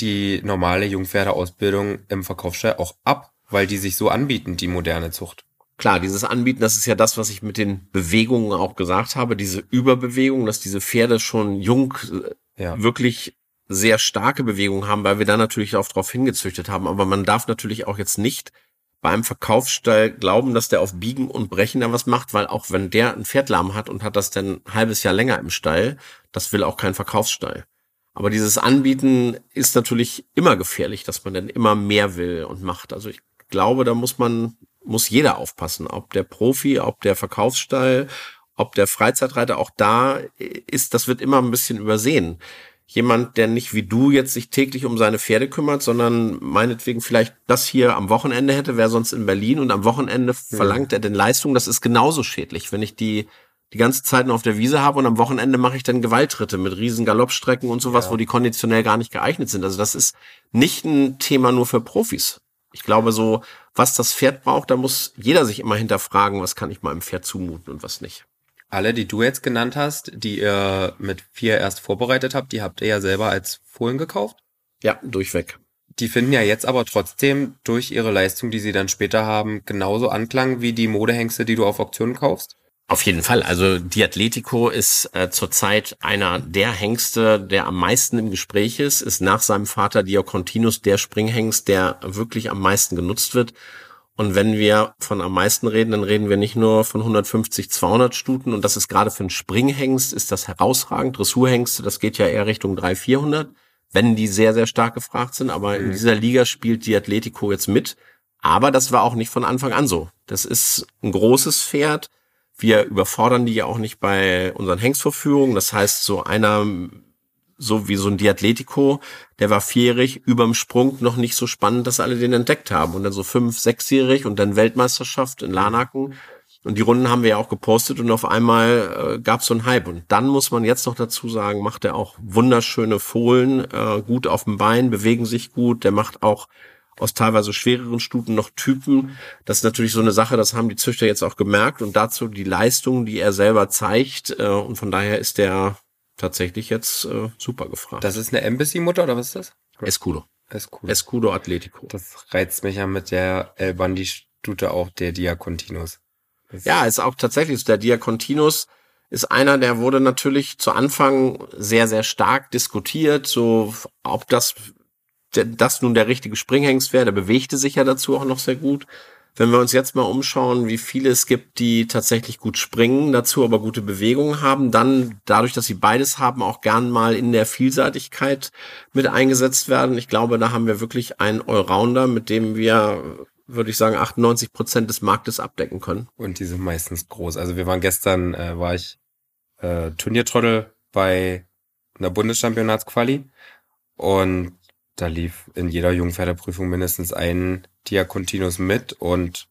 die normale Jungpferdeausbildung im Verkaufsstall auch ab, weil die sich so anbieten, die moderne Zucht. Klar, dieses Anbieten, das ist ja das, was ich mit den Bewegungen auch gesagt habe, diese Überbewegung, dass diese Pferde schon jung äh, ja. wirklich sehr starke Bewegungen haben, weil wir da natürlich auch drauf hingezüchtet haben. Aber man darf natürlich auch jetzt nicht bei einem Verkaufsstall glauben, dass der auf Biegen und Brechen da was macht, weil auch wenn der ein Pferdlamm hat und hat das dann ein halbes Jahr länger im Stall, das will auch kein Verkaufsstall. Aber dieses Anbieten ist natürlich immer gefährlich, dass man dann immer mehr will und macht. Also ich glaube, da muss man, muss jeder aufpassen, ob der Profi, ob der Verkaufsstall, ob der Freizeitreiter auch da ist, das wird immer ein bisschen übersehen jemand, der nicht wie du jetzt sich täglich um seine Pferde kümmert, sondern meinetwegen vielleicht das hier am Wochenende hätte, wäre sonst in Berlin und am Wochenende ja. verlangt er denn Leistung. Das ist genauso schädlich, wenn ich die die ganze Zeit nur auf der Wiese habe und am Wochenende mache ich dann Gewalttritte mit riesen Galoppstrecken und sowas, ja. wo die konditionell gar nicht geeignet sind. Also das ist nicht ein Thema nur für Profis. Ich glaube so, was das Pferd braucht, da muss jeder sich immer hinterfragen, was kann ich meinem Pferd zumuten und was nicht. Alle, die du jetzt genannt hast, die ihr mit vier erst vorbereitet habt, die habt ihr ja selber als Fohlen gekauft? Ja, durchweg. Die finden ja jetzt aber trotzdem durch ihre Leistung, die sie dann später haben, genauso Anklang wie die Modehengste, die du auf Auktionen kaufst? Auf jeden Fall. Also die Atletico ist äh, zurzeit einer der Hengste, der am meisten im Gespräch ist, ist nach seinem Vater Diocontinus der Springhengst, der wirklich am meisten genutzt wird. Und wenn wir von am meisten reden, dann reden wir nicht nur von 150, 200 Stuten. Und das ist gerade für einen Springhengst ist das herausragend. Dressurhengste, das geht ja eher Richtung 300, 400, wenn die sehr, sehr stark gefragt sind. Aber mhm. in dieser Liga spielt die Atletico jetzt mit. Aber das war auch nicht von Anfang an so. Das ist ein großes Pferd. Wir überfordern die ja auch nicht bei unseren Hengstvorführungen. Das heißt, so einer so wie so ein Diatletico, der war vierjährig, überm Sprung noch nicht so spannend, dass alle den entdeckt haben. Und dann so fünf, sechsjährig und dann Weltmeisterschaft in Lanaken. Und die Runden haben wir ja auch gepostet und auf einmal äh, gab es so einen Hype. Und dann muss man jetzt noch dazu sagen, macht er auch wunderschöne Fohlen, äh, gut auf dem Bein, bewegen sich gut. Der macht auch aus teilweise schwereren Stuten noch Typen. Das ist natürlich so eine Sache, das haben die Züchter jetzt auch gemerkt und dazu die Leistung, die er selber zeigt. Äh, und von daher ist der tatsächlich jetzt äh, super gefragt. Das ist eine Embassy-Mutter oder was ist das? Escudo. Escudo. Escudo Atletico. Das reizt mich ja mit der El Bandi-Stute auch, der Diacontinus. Das ja, ist auch tatsächlich so. Der Diacontinus ist einer, der wurde natürlich zu Anfang sehr, sehr stark diskutiert, so ob das, das nun der richtige Springhengst wäre. Der bewegte sich ja dazu auch noch sehr gut. Wenn wir uns jetzt mal umschauen, wie viele es gibt, die tatsächlich gut springen, dazu aber gute Bewegungen haben, dann dadurch, dass sie beides haben, auch gern mal in der Vielseitigkeit mit eingesetzt werden. Ich glaube, da haben wir wirklich einen Allrounder, mit dem wir würde ich sagen, 98 Prozent des Marktes abdecken können. Und die sind meistens groß. Also wir waren gestern, äh, war ich äh, Turniertrottel bei einer Bundeschampionatsquali und da lief in jeder Jungpferdeprüfung mindestens ein Diakontinus mit und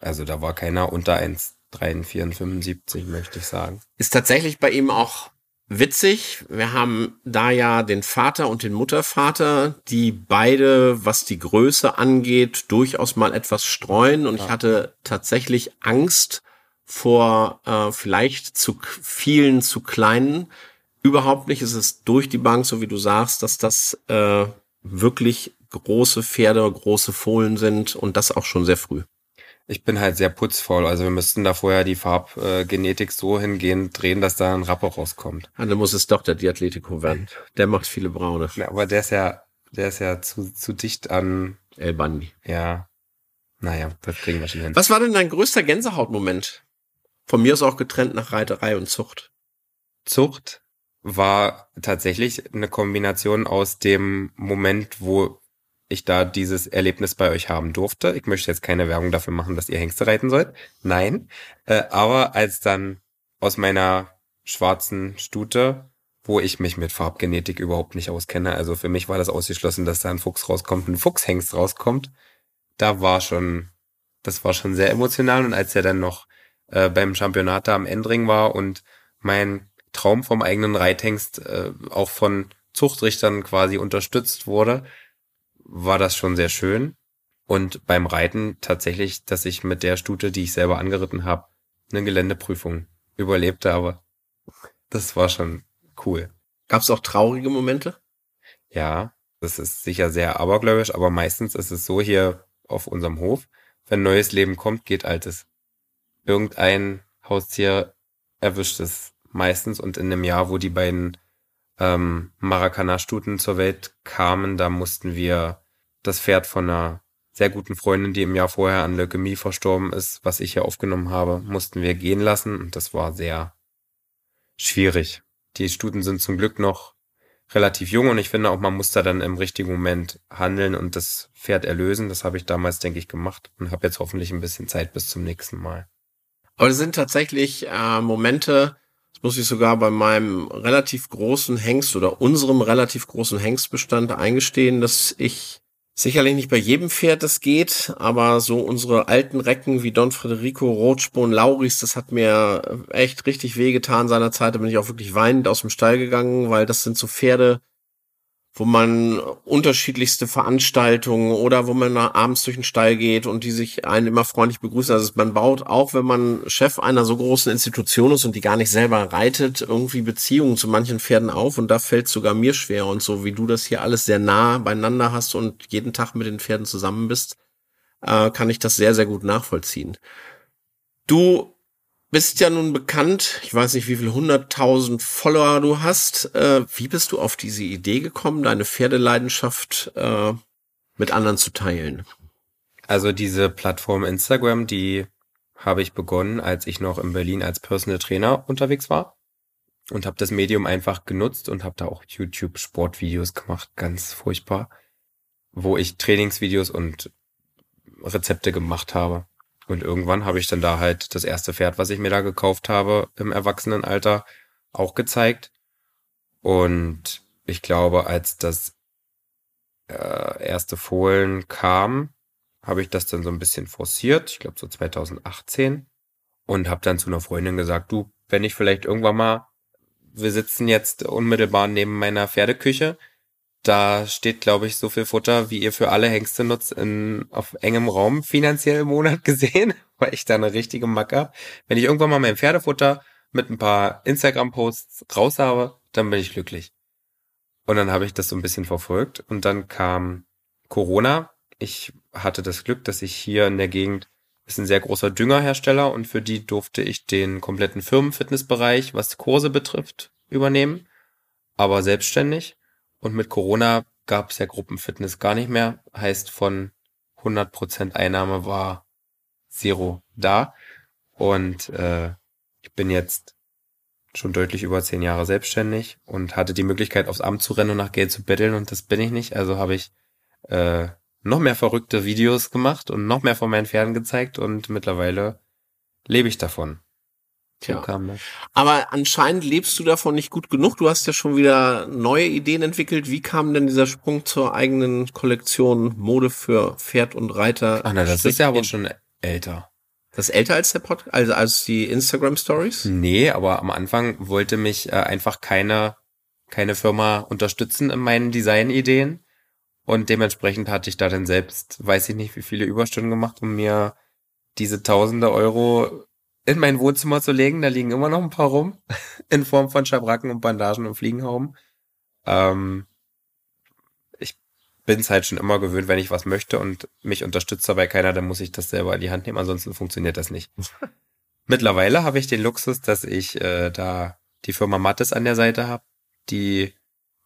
also da war keiner unter 1,43, möchte ich sagen. Ist tatsächlich bei ihm auch witzig. Wir haben da ja den Vater und den Muttervater, die beide, was die Größe angeht, durchaus mal etwas streuen. Und ich hatte tatsächlich Angst vor äh, vielleicht zu vielen, zu kleinen. Überhaupt nicht. Es ist durch die Bank, so wie du sagst, dass das äh, wirklich große Pferde, große Fohlen sind und das auch schon sehr früh. Ich bin halt sehr putzvoll. Also wir müssten da vorher die Farbgenetik so hingehen, drehen, dass da ein Rapper rauskommt. Ah, dann muss es doch der Diatletico werden. Der macht viele braune. Ja, aber der ist ja, der ist ja zu, zu dicht an. El Bandi. Ja. Naja, das kriegen wir schon hin. Was war denn dein größter Gänsehautmoment? Von mir ist auch getrennt nach Reiterei und Zucht. Zucht war tatsächlich eine Kombination aus dem Moment, wo ich da dieses Erlebnis bei euch haben durfte. Ich möchte jetzt keine Werbung dafür machen, dass ihr Hengste reiten sollt. Nein. Äh, aber als dann aus meiner schwarzen Stute, wo ich mich mit Farbgenetik überhaupt nicht auskenne, also für mich war das ausgeschlossen, dass da ein Fuchs rauskommt, ein Fuchshengst rauskommt, da war schon, das war schon sehr emotional. Und als er dann noch äh, beim Championat da am Endring war und mein Traum vom eigenen Reithengst äh, auch von Zuchtrichtern quasi unterstützt wurde, war das schon sehr schön. Und beim Reiten tatsächlich, dass ich mit der Stute, die ich selber angeritten habe, eine Geländeprüfung überlebte, aber das war schon cool. Gab es auch traurige Momente? Ja, das ist sicher sehr abergläubisch, aber meistens ist es so hier auf unserem Hof, wenn neues Leben kommt, geht altes. Irgendein Haustier erwischt es meistens und in einem Jahr, wo die beiden ähm, Maracana-Stuten zur Welt kamen, da mussten wir das Pferd von einer sehr guten Freundin, die im Jahr vorher an Leukämie verstorben ist, was ich hier aufgenommen habe, mussten wir gehen lassen und das war sehr schwierig. Die Stuten sind zum Glück noch relativ jung und ich finde auch, man muss da dann im richtigen Moment handeln und das Pferd erlösen. Das habe ich damals, denke ich, gemacht und habe jetzt hoffentlich ein bisschen Zeit bis zum nächsten Mal. Aber es sind tatsächlich äh, Momente, muss ich sogar bei meinem relativ großen Hengst oder unserem relativ großen Hengstbestand eingestehen, dass ich sicherlich nicht bei jedem Pferd das geht, aber so unsere alten Recken wie Don Federico, Rotspon, Lauris, das hat mir echt richtig wehgetan seinerzeit. Da bin ich auch wirklich weinend aus dem Stall gegangen, weil das sind so Pferde, wo man unterschiedlichste Veranstaltungen oder wo man abends durch den Stall geht und die sich einen immer freundlich begrüßen. Also man baut auch, wenn man Chef einer so großen Institution ist und die gar nicht selber reitet, irgendwie Beziehungen zu manchen Pferden auf und da fällt sogar mir schwer und so wie du das hier alles sehr nah beieinander hast und jeden Tag mit den Pferden zusammen bist, äh, kann ich das sehr, sehr gut nachvollziehen. Du bist ja nun bekannt, ich weiß nicht, wie viel hunderttausend Follower du hast. Äh, wie bist du auf diese Idee gekommen, deine Pferdeleidenschaft äh, mit anderen zu teilen? Also diese Plattform Instagram, die habe ich begonnen, als ich noch in Berlin als Personal Trainer unterwegs war und habe das Medium einfach genutzt und habe da auch YouTube Sportvideos gemacht, ganz furchtbar, wo ich Trainingsvideos und Rezepte gemacht habe. Und irgendwann habe ich dann da halt das erste Pferd, was ich mir da gekauft habe, im Erwachsenenalter auch gezeigt. Und ich glaube, als das äh, erste Fohlen kam, habe ich das dann so ein bisschen forciert, ich glaube so 2018, und habe dann zu einer Freundin gesagt, du, wenn ich vielleicht irgendwann mal, wir sitzen jetzt unmittelbar neben meiner Pferdeküche, da steht, glaube ich, so viel Futter, wie ihr für alle Hengste nutzt, in, auf engem Raum finanziell im Monat <laughs> gesehen, weil ich da eine richtige Macke Wenn ich irgendwann mal mein Pferdefutter mit ein paar Instagram-Posts raus habe, dann bin ich glücklich. Und dann habe ich das so ein bisschen verfolgt und dann kam Corona. Ich hatte das Glück, dass ich hier in der Gegend ist ein sehr großer Düngerhersteller und für die durfte ich den kompletten Firmenfitnessbereich, was Kurse betrifft, übernehmen, aber selbstständig. Und mit Corona gab es ja Gruppenfitness gar nicht mehr. Heißt, von 100% Einnahme war Zero da. Und äh, ich bin jetzt schon deutlich über zehn Jahre selbstständig und hatte die Möglichkeit, aufs Amt zu rennen und nach Geld zu betteln. Und das bin ich nicht. Also habe ich äh, noch mehr verrückte Videos gemacht und noch mehr von meinen Pferden gezeigt. Und mittlerweile lebe ich davon. Tja. das. Aber anscheinend lebst du davon nicht gut genug. Du hast ja schon wieder neue Ideen entwickelt. Wie kam denn dieser Sprung zur eigenen Kollektion Mode für Pferd und Reiter? Ach na, das ist ja aber schon älter. Das ist älter als der Podcast, also als die Instagram Stories? Nee, aber am Anfang wollte mich äh, einfach keine, keine Firma unterstützen in meinen Designideen. Und dementsprechend hatte ich da dann selbst, weiß ich nicht, wie viele Überstunden gemacht, um mir diese tausende Euro in mein Wohnzimmer zu legen. Da liegen immer noch ein paar rum. <laughs> In Form von Schabracken und Bandagen und Fliegenhauben. Ähm, ich bin es halt schon immer gewöhnt, wenn ich was möchte und mich unterstützt dabei keiner, dann muss ich das selber in die Hand nehmen. Ansonsten funktioniert das nicht. <laughs> Mittlerweile habe ich den Luxus, dass ich äh, da die Firma Mattes an der Seite habe, die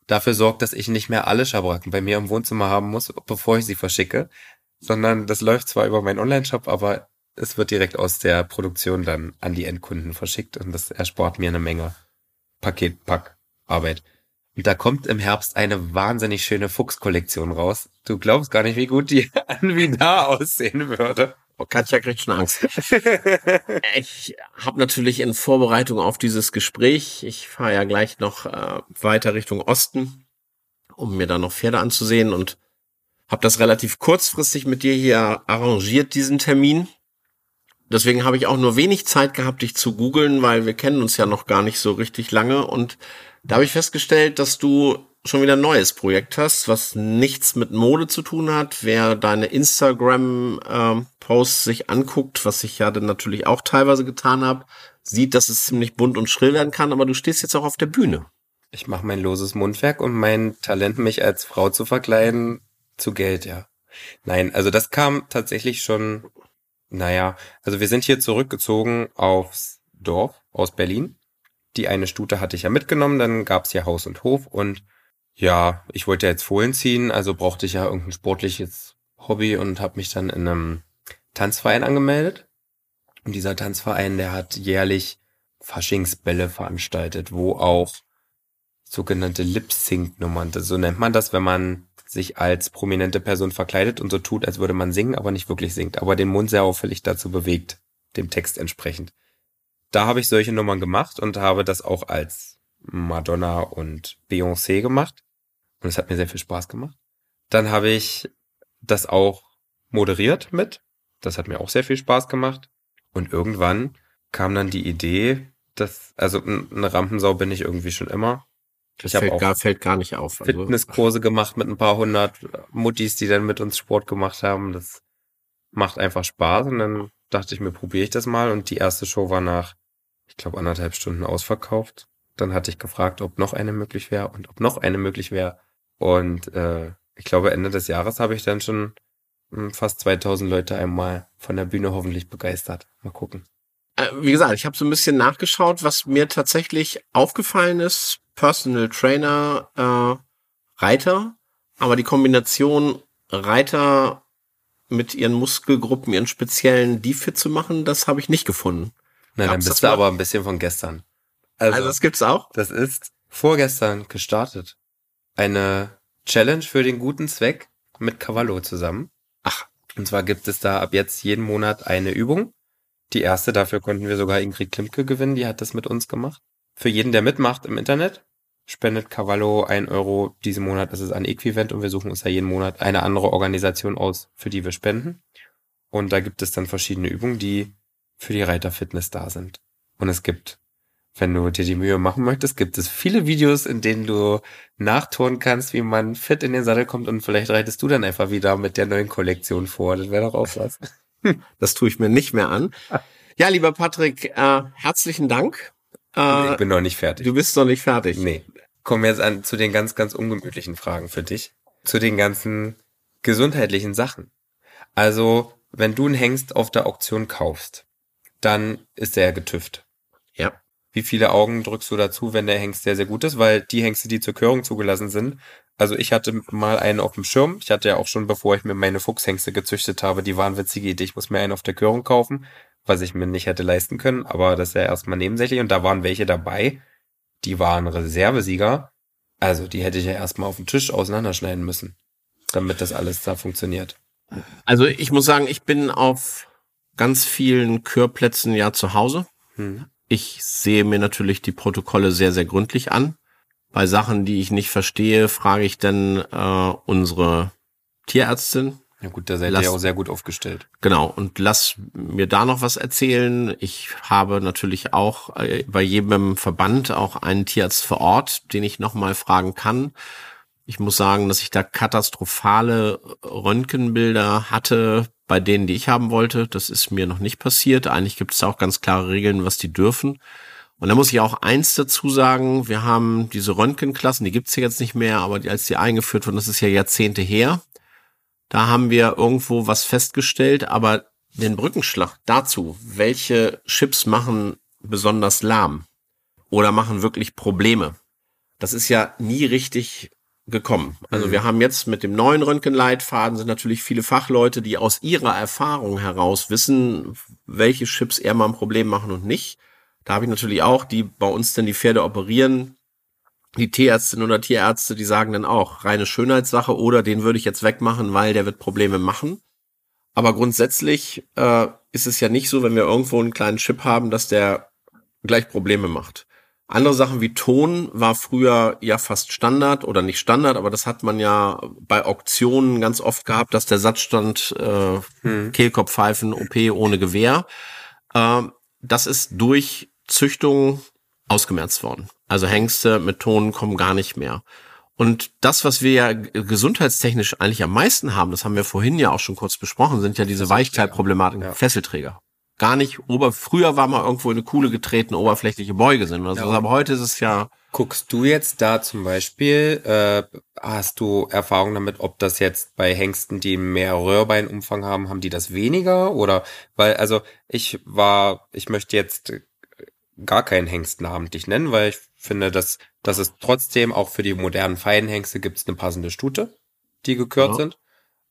dafür sorgt, dass ich nicht mehr alle Schabracken bei mir im Wohnzimmer haben muss, bevor ich sie verschicke, sondern das läuft zwar über meinen Online-Shop, aber es wird direkt aus der Produktion dann an die Endkunden verschickt und das erspart mir eine Menge Paketpackarbeit. Und da kommt im Herbst eine wahnsinnig schöne Fuchskollektion raus. Du glaubst gar nicht, wie gut die <laughs> an wie da aussehen würde. Oh, Katja kriegt schon Angst. <laughs> ich habe natürlich in Vorbereitung auf dieses Gespräch, ich fahre ja gleich noch äh, weiter Richtung Osten, um mir da noch Pferde anzusehen und habe das relativ kurzfristig mit dir hier arrangiert, diesen Termin. Deswegen habe ich auch nur wenig Zeit gehabt, dich zu googeln, weil wir kennen uns ja noch gar nicht so richtig lange. Und da habe ich festgestellt, dass du schon wieder ein neues Projekt hast, was nichts mit Mode zu tun hat. Wer deine Instagram-Posts sich anguckt, was ich ja dann natürlich auch teilweise getan habe, sieht, dass es ziemlich bunt und schrill werden kann, aber du stehst jetzt auch auf der Bühne. Ich mache mein loses Mundwerk und mein Talent, mich als Frau zu verkleiden, zu Geld, ja. Nein, also das kam tatsächlich schon naja, also wir sind hier zurückgezogen aufs Dorf aus Berlin. Die eine Stute hatte ich ja mitgenommen, dann gab's hier Haus und Hof und ja, ich wollte jetzt Fohlen ziehen, also brauchte ich ja irgendein sportliches Hobby und habe mich dann in einem Tanzverein angemeldet. Und dieser Tanzverein, der hat jährlich Faschingsbälle veranstaltet, wo auch sogenannte Lip-Sync-Nummern, so nennt man das, wenn man sich als prominente Person verkleidet und so tut, als würde man singen, aber nicht wirklich singt, aber den Mund sehr auffällig dazu bewegt, dem Text entsprechend. Da habe ich solche Nummern gemacht und habe das auch als Madonna und Beyoncé gemacht. Und es hat mir sehr viel Spaß gemacht. Dann habe ich das auch moderiert mit. Das hat mir auch sehr viel Spaß gemacht. Und irgendwann kam dann die Idee, dass, also eine Rampensau bin ich irgendwie schon immer. Das ich fällt, gar, fällt gar nicht auf. Also. Fitnesskurse gemacht mit ein paar hundert Muttis, die dann mit uns Sport gemacht haben. Das macht einfach Spaß. Und dann dachte ich mir, probiere ich das mal. Und die erste Show war nach, ich glaube, anderthalb Stunden ausverkauft. Dann hatte ich gefragt, ob noch eine möglich wäre und ob noch eine möglich wäre. Und äh, ich glaube, Ende des Jahres habe ich dann schon hm, fast 2000 Leute einmal von der Bühne hoffentlich begeistert. Mal gucken. Äh, wie gesagt, ich habe so ein bisschen nachgeschaut, was mir tatsächlich aufgefallen ist Personal Trainer, äh, Reiter, aber die Kombination Reiter mit ihren Muskelgruppen, ihren speziellen Defit zu machen, das habe ich nicht gefunden. Na, dann bist du aber ein bisschen von gestern. Also, also das gibt's auch? Das ist vorgestern gestartet. Eine Challenge für den guten Zweck mit Cavallo zusammen. Ach. Und zwar gibt es da ab jetzt jeden Monat eine Übung. Die erste, dafür konnten wir sogar Ingrid Klimke gewinnen, die hat das mit uns gemacht. Für jeden, der mitmacht im Internet, spendet Cavallo ein Euro diesen Monat. Das ist ein Äquivalent und wir suchen uns ja jeden Monat eine andere Organisation aus, für die wir spenden. Und da gibt es dann verschiedene Übungen, die für die Reiterfitness da sind. Und es gibt, wenn du dir die Mühe machen möchtest, gibt es viele Videos, in denen du nachtun kannst, wie man fit in den Sattel kommt und vielleicht reitest du dann einfach wieder mit der neuen Kollektion vor. Das wäre doch auch was. <laughs> Das tue ich mir nicht mehr an. Ja, lieber Patrick, äh, herzlichen Dank. Äh, ich bin noch nicht fertig. Du bist noch nicht fertig. Nee kommen wir jetzt an zu den ganz, ganz ungemütlichen Fragen für dich. Zu den ganzen gesundheitlichen Sachen. Also, wenn du einen Hengst auf der Auktion kaufst, dann ist er ja getüft. Ja. Wie viele Augen drückst du dazu, wenn der Hengst sehr, sehr gut ist? Weil die Hengste, die zur Körung zugelassen sind, also ich hatte mal einen auf dem Schirm. Ich hatte ja auch schon, bevor ich mir meine Fuchshengste gezüchtet habe, die waren witzige Idee. Ich muss mir einen auf der Körung kaufen, was ich mir nicht hätte leisten können. Aber das ist ja erstmal nebensächlich. Und da waren welche dabei, die waren Reservesieger. Also die hätte ich ja erstmal auf dem Tisch auseinanderschneiden müssen, damit das alles da funktioniert. Also ich muss sagen, ich bin auf ganz vielen Kürplätzen ja zu Hause. Hm. Ich sehe mir natürlich die Protokolle sehr, sehr gründlich an. Bei Sachen, die ich nicht verstehe, frage ich dann äh, unsere Tierärztin. Ja gut, da seid Lass- ihr ja auch sehr gut aufgestellt. Genau, und lass mir da noch was erzählen. Ich habe natürlich auch äh, bei jedem Verband auch einen Tierarzt vor Ort, den ich nochmal fragen kann. Ich muss sagen, dass ich da katastrophale Röntgenbilder hatte bei denen, die ich haben wollte. Das ist mir noch nicht passiert. Eigentlich gibt es da auch ganz klare Regeln, was die dürfen. Und da muss ich auch eins dazu sagen, wir haben diese Röntgenklassen, die gibt's hier jetzt nicht mehr, aber die, als die eingeführt wurden, das ist ja Jahrzehnte her, da haben wir irgendwo was festgestellt, aber den Brückenschlag dazu, welche Chips machen besonders lahm oder machen wirklich Probleme, das ist ja nie richtig gekommen. Also Mhm. wir haben jetzt mit dem neuen Röntgenleitfaden sind natürlich viele Fachleute, die aus ihrer Erfahrung heraus wissen, welche Chips eher mal ein Problem machen und nicht. Da habe ich natürlich auch, die bei uns dann die Pferde operieren, die Tierärztin oder Tierärzte, die sagen dann auch, reine Schönheitssache oder den würde ich jetzt wegmachen, weil der wird Probleme machen. Aber grundsätzlich äh, ist es ja nicht so, wenn wir irgendwo einen kleinen Chip haben, dass der gleich Probleme macht. Andere Sachen wie Ton war früher ja fast Standard oder nicht Standard, aber das hat man ja bei Auktionen ganz oft gehabt, dass der Satz stand, äh, Hm. Kehlkopfpfeifen, OP ohne Gewehr. Ähm, das ist durch Züchtung ausgemerzt worden. Also Hengste mit Ton kommen gar nicht mehr. Und das, was wir ja gesundheitstechnisch eigentlich am meisten haben, das haben wir vorhin ja auch schon kurz besprochen, sind ja diese Weichteilproblematiken, Ja. Fesselträger. Gar nicht ober, früher war mal irgendwo in eine Kuhle getreten, oberflächliche Beuge sind oder so, Ja. aber heute ist es ja, Guckst du jetzt da zum Beispiel, äh, hast du Erfahrung damit, ob das jetzt bei Hengsten, die mehr Röhrbeinumfang haben, haben die das weniger? Oder weil, also ich war, ich möchte jetzt gar keinen Hengst namentlich nennen, weil ich finde, dass, dass es trotzdem auch für die modernen feinen Hengste gibt es eine passende Stute, die gekürt Ja. sind.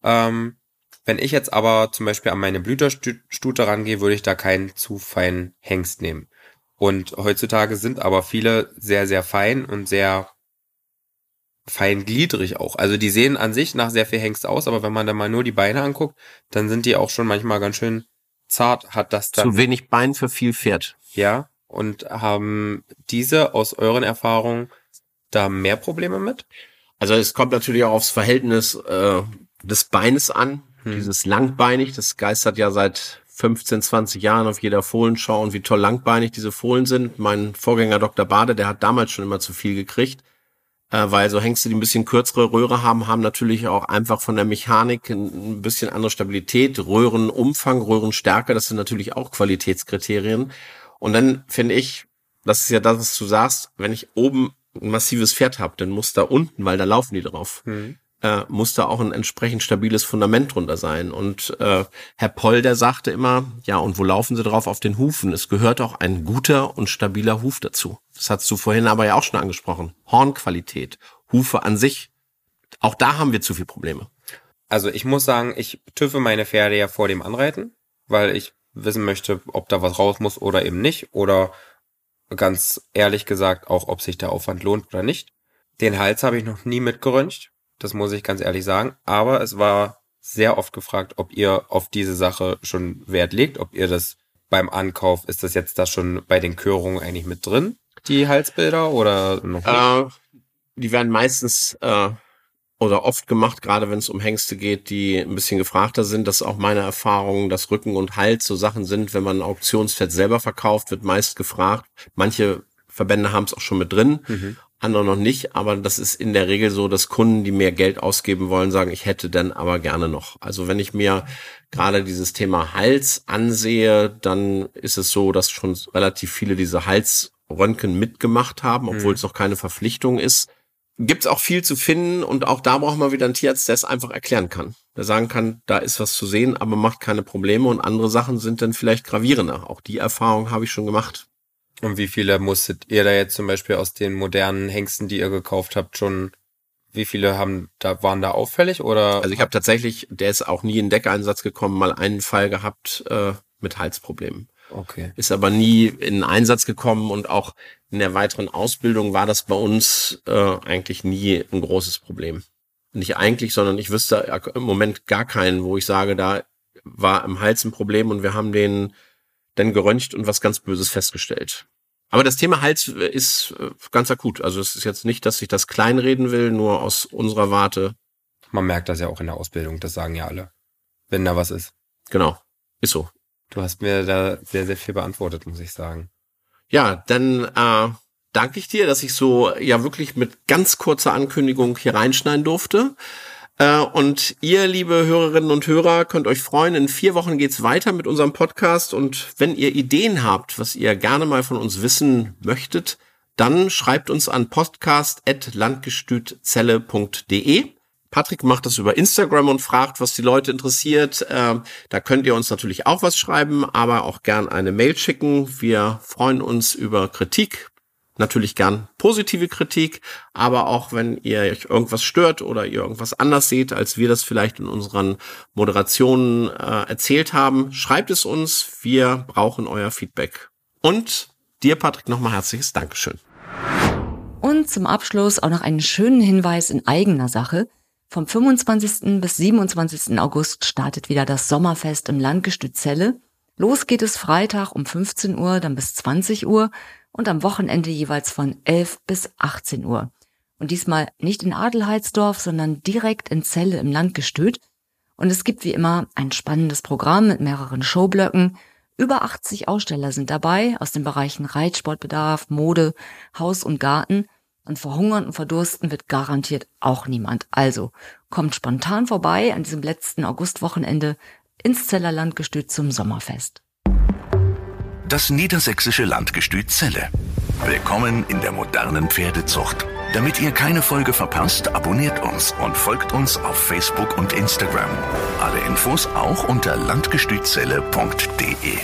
Ähm, wenn ich jetzt aber zum Beispiel an meine Blüterstute rangehe, würde ich da keinen zu feinen Hengst nehmen. Und heutzutage sind aber viele sehr, sehr fein und sehr feingliedrig auch. Also die sehen an sich nach sehr viel Hengst aus, aber wenn man dann mal nur die Beine anguckt, dann sind die auch schon manchmal ganz schön zart. Hat das dann, zu wenig Bein für viel Pferd. ja, und haben diese aus euren Erfahrungen da mehr Probleme mit? Also es kommt natürlich auch aufs Verhältnis äh, des Beines an. Hm. Dieses langbeinig, das geistert ja seit 15, 20 Jahren auf jeder Fohlenschau und wie toll langbeinig diese Fohlen sind. Mein Vorgänger Dr. Bade, der hat damals schon immer zu viel gekriegt, äh, weil so Hengste, die ein bisschen kürzere Röhre haben, haben natürlich auch einfach von der Mechanik ein, ein bisschen andere Stabilität, Röhrenumfang, Röhrenstärke, das sind natürlich auch Qualitätskriterien. Und dann finde ich, das ist ja das, was du sagst, wenn ich oben ein massives Pferd habe, dann muss da unten, weil da laufen die drauf, äh, muss da auch ein entsprechend stabiles Fundament drunter sein. Und äh, Herr Poll, der sagte immer, ja, und wo laufen sie drauf? Auf den Hufen. Es gehört auch ein guter und stabiler Huf dazu. Das hast du vorhin aber ja auch schon angesprochen. Hornqualität, Hufe an sich. Auch da haben wir zu viel Probleme. Also ich muss sagen, ich tüffe meine Pferde ja vor dem Anreiten, weil ich wissen möchte, ob da was raus muss oder eben nicht. Oder ganz ehrlich gesagt auch, ob sich der Aufwand lohnt oder nicht. Den Hals habe ich noch nie mitgeröntgt. Das muss ich ganz ehrlich sagen. Aber es war sehr oft gefragt, ob ihr auf diese Sache schon Wert legt, ob ihr das beim Ankauf, ist das jetzt da schon bei den Körungen eigentlich mit drin, die Halsbilder oder noch nicht? Äh, die werden meistens äh, oder oft gemacht, gerade wenn es um Hengste geht, die ein bisschen gefragter sind. Das ist auch meine Erfahrung, dass Rücken und Hals so Sachen sind, wenn man ein Auktionsfett selber verkauft, wird meist gefragt. Manche Verbände haben es auch schon mit drin, Mhm. andere noch nicht. Aber das ist in der Regel so, dass Kunden, die mehr Geld ausgeben wollen, sagen, ich hätte denn aber gerne noch. Also wenn ich mir gerade dieses Thema Hals ansehe, dann ist es so, dass schon relativ viele diese Halsröntgen mitgemacht haben, obwohl Mhm. es noch keine Verpflichtung ist. Gibt's auch viel zu finden und auch da braucht man wieder einen Tierarzt, der es einfach erklären kann. Der sagen kann, da ist was zu sehen, aber macht keine Probleme und andere Sachen sind dann vielleicht gravierender. Auch die Erfahrung habe ich schon gemacht. Und wie viele musstet ihr da jetzt zum Beispiel aus den modernen Hengsten, die ihr gekauft habt, schon, wie viele haben, da waren da auffällig oder? Also ich habe tatsächlich, der ist auch nie in Deckeinsatz gekommen, mal einen Fall gehabt äh, mit Halsproblemen. okay. ist aber nie in Einsatz gekommen und auch in der weiteren Ausbildung war das bei uns äh, eigentlich nie ein großes Problem. Nicht eigentlich, sondern ich wüsste im Moment gar keinen, wo ich sage, da war im Hals ein Problem und wir haben den denn geröntgt und was ganz Böses festgestellt. Aber das Thema Hals ist äh, ganz akut. Also es ist jetzt nicht, dass ich das kleinreden will, nur aus unserer Warte. Man merkt das ja auch in der Ausbildung, das sagen ja alle. Wenn da was ist. Genau. Ist so. Du hast mir da sehr, sehr viel beantwortet, muss ich sagen. Ja, dann äh, danke ich dir, dass ich so ja wirklich mit ganz kurzer Ankündigung hier reinschneiden durfte. Äh, und ihr, liebe Hörerinnen und Hörer, könnt euch freuen. In vier Wochen geht's weiter mit unserem Podcast. Und wenn ihr Ideen habt, was ihr gerne mal von uns wissen möchtet, dann schreibt uns an podcast.landgestützelle.de. Patrick macht das über Instagram und fragt, was die Leute interessiert. Ähm, da könnt ihr uns natürlich auch was schreiben, aber auch gern eine Mail schicken. Wir freuen uns über Kritik, natürlich gern positive Kritik, aber auch wenn ihr euch irgendwas stört oder ihr irgendwas anders seht, als wir das vielleicht in unseren Moderationen äh, erzählt haben, schreibt es uns. Wir brauchen euer Feedback. Und dir, Patrick, nochmal herzliches Dankeschön. Und zum Abschluss auch noch einen schönen Hinweis in eigener Sache. Vom 25. bis 27. August startet wieder das Sommerfest im Landgestüt Celle. Los geht es Freitag um 15 Uhr, dann bis 20 Uhr und am Wochenende jeweils von 11 bis 18 Uhr. Und diesmal nicht in Adelheidsdorf, sondern direkt in Celle im Landgestüt. Und es gibt wie immer ein spannendes Programm mit mehreren Showblöcken. Über 80 Aussteller sind dabei aus den Bereichen Reitsportbedarf, Mode, Haus und Garten. Und verhungern und verdursten wird garantiert auch niemand. Also kommt spontan vorbei an diesem letzten Augustwochenende ins Zeller Landgestüt zum Sommerfest. Das niedersächsische Landgestüt Celle. Willkommen in der modernen Pferdezucht. Damit ihr keine Folge verpasst, abonniert uns und folgt uns auf Facebook und Instagram. Alle Infos auch unter landgestützelle.de.